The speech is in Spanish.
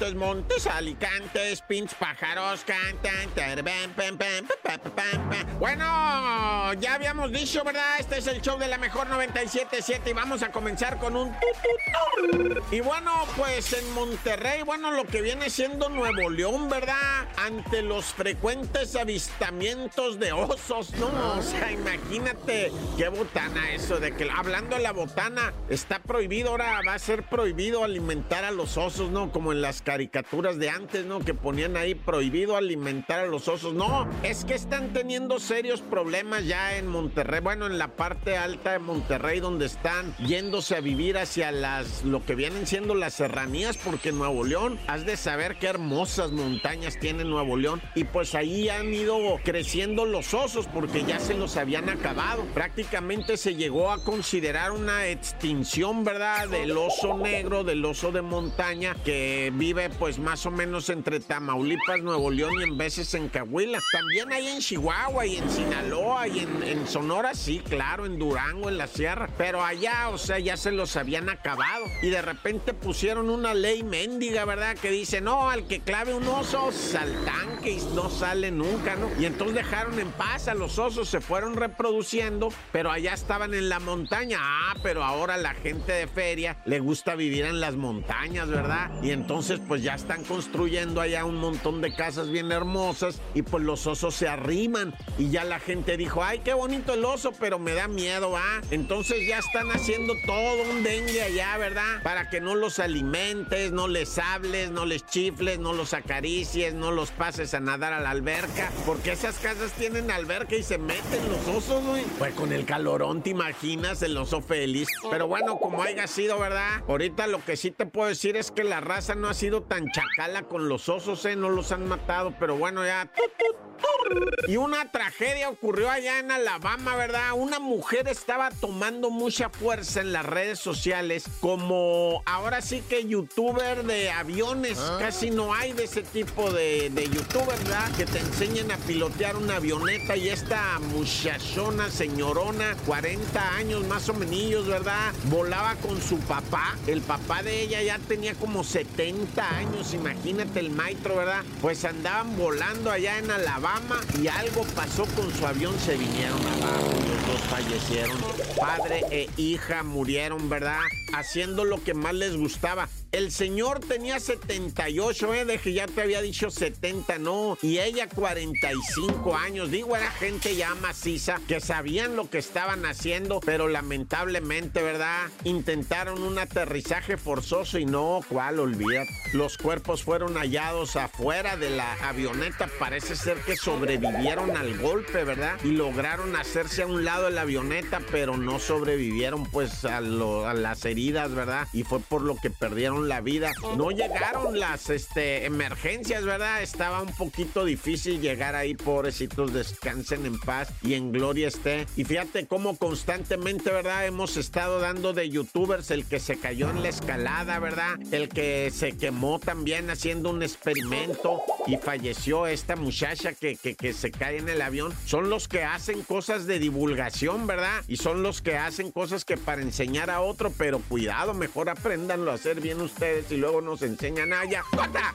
Montes, montes, alicantes, pins, pájaros, cantan. Bueno, ya habíamos dicho, ¿verdad? Este es el show de la mejor 97.7 y vamos a comenzar con un... Y bueno, pues en Monterrey, bueno, lo que viene siendo Nuevo León, ¿verdad? Ante los frecuentes avistamientos de osos, ¿no? O sea, imagínate qué botana eso, de que hablando de la botana, está prohibido, ahora va a ser prohibido alimentar a los osos, ¿no? Como en las caricaturas de antes, ¿no? Que ponían ahí prohibido alimentar a los osos. No, es que están teniendo serios problemas ya en Monterrey, bueno, en la parte alta de Monterrey, donde están yéndose a vivir hacia las, lo que vienen siendo las serranías, porque Nuevo León, has de saber qué hermosas montañas tiene Nuevo León, y pues ahí han ido creciendo los osos, porque ya se los habían acabado. Prácticamente se llegó a considerar una extinción, ¿verdad? Del oso negro, del oso de montaña, que vive pues más o menos entre Tamaulipas, Nuevo León y en veces en Cahuila. También hay en Chihuahua y en Sinaloa y en, Sonora, sí, claro, en Durango, en la sierra. Pero allá, o sea, ya se los habían acabado. Y de repente pusieron una ley mendiga, ¿verdad? Que dice, no, al que clave un oso, tanque y no sale nunca, ¿no? Y entonces dejaron en paz a los osos, se fueron reproduciendo, pero allá estaban en la montaña. Ah, pero ahora la gente de feria le gusta vivir en las montañas, ¿verdad? Y entonces pues ya están construyendo allá un montón de casas bien hermosas y pues los osos se arriman y ya la gente dijo, ay, qué bonito el oso, pero me da miedo, ¿ah? Entonces ya están haciendo todo un dengue allá, ¿verdad? Para que no los alimentes, no les hables, no les chifles, no los acaricies, no los pases a nadar a la alberca, porque esas casas tienen alberca y se meten los osos, güey. Pues con el calorón, ¿te imaginas? El oso feliz. Pero bueno, como haya sido, ¿verdad? Ahorita lo que sí te puedo decir es que la raza no ha sido tan chacala con los osos, ¿eh? No los han matado, pero bueno, ya. Y una tragedia ocurrió allá en Alabama, ¿verdad? Una mujer estaba tomando mucha fuerza en las redes sociales como ahora sí que youtuber de aviones. Ah. Casi no hay de ese tipo de, de youtuber, ¿verdad? Que te enseñen a pilotear una avioneta y esta muchachona, señorona, 40 años más o menos, ¿verdad? Volaba con su papá. El papá de ella ya tenía como 70 años, imagínate el maestro, ¿verdad? Pues andaban volando allá en Alabama y algo pasó con su avión, se vinieron abajo, los dos fallecieron. Padre e hija murieron, ¿verdad? Haciendo lo que más les gustaba. El señor tenía 78, ¿eh? De que ya te había dicho 70, no. Y ella 45 años. Digo, era gente ya maciza que sabían lo que estaban haciendo, pero lamentablemente, ¿verdad? Intentaron un aterrizaje forzoso y no, ¿cuál? Olvídate. Los cuerpos fueron hallados afuera de la avioneta. Parece ser que sobrevivieron al golpe, ¿verdad? Y lograron hacerse a un lado de la avioneta, pero no sobrevivieron pues a, las heridas, ¿verdad? Y fue por lo que perdieron la vida. No llegaron las este, emergencias, ¿verdad? Estaba un poquito difícil llegar ahí, pobrecitos, descansen en paz y en gloria esté. Y fíjate cómo constantemente, ¿verdad? Hemos estado dando de youtubers el que se cayó en la escalada, ¿verdad? El que se quemó también haciendo un experimento y falleció esta muchacha que, que, se cae en el avión. Son los que hacen cosas de divulgación, ¿verdad? Y son los que hacen cosas que para enseñar a otro, pero cuidado, mejor aprendanlo a hacer bien ustedes y luego nos enseñan allá. ¡Corta!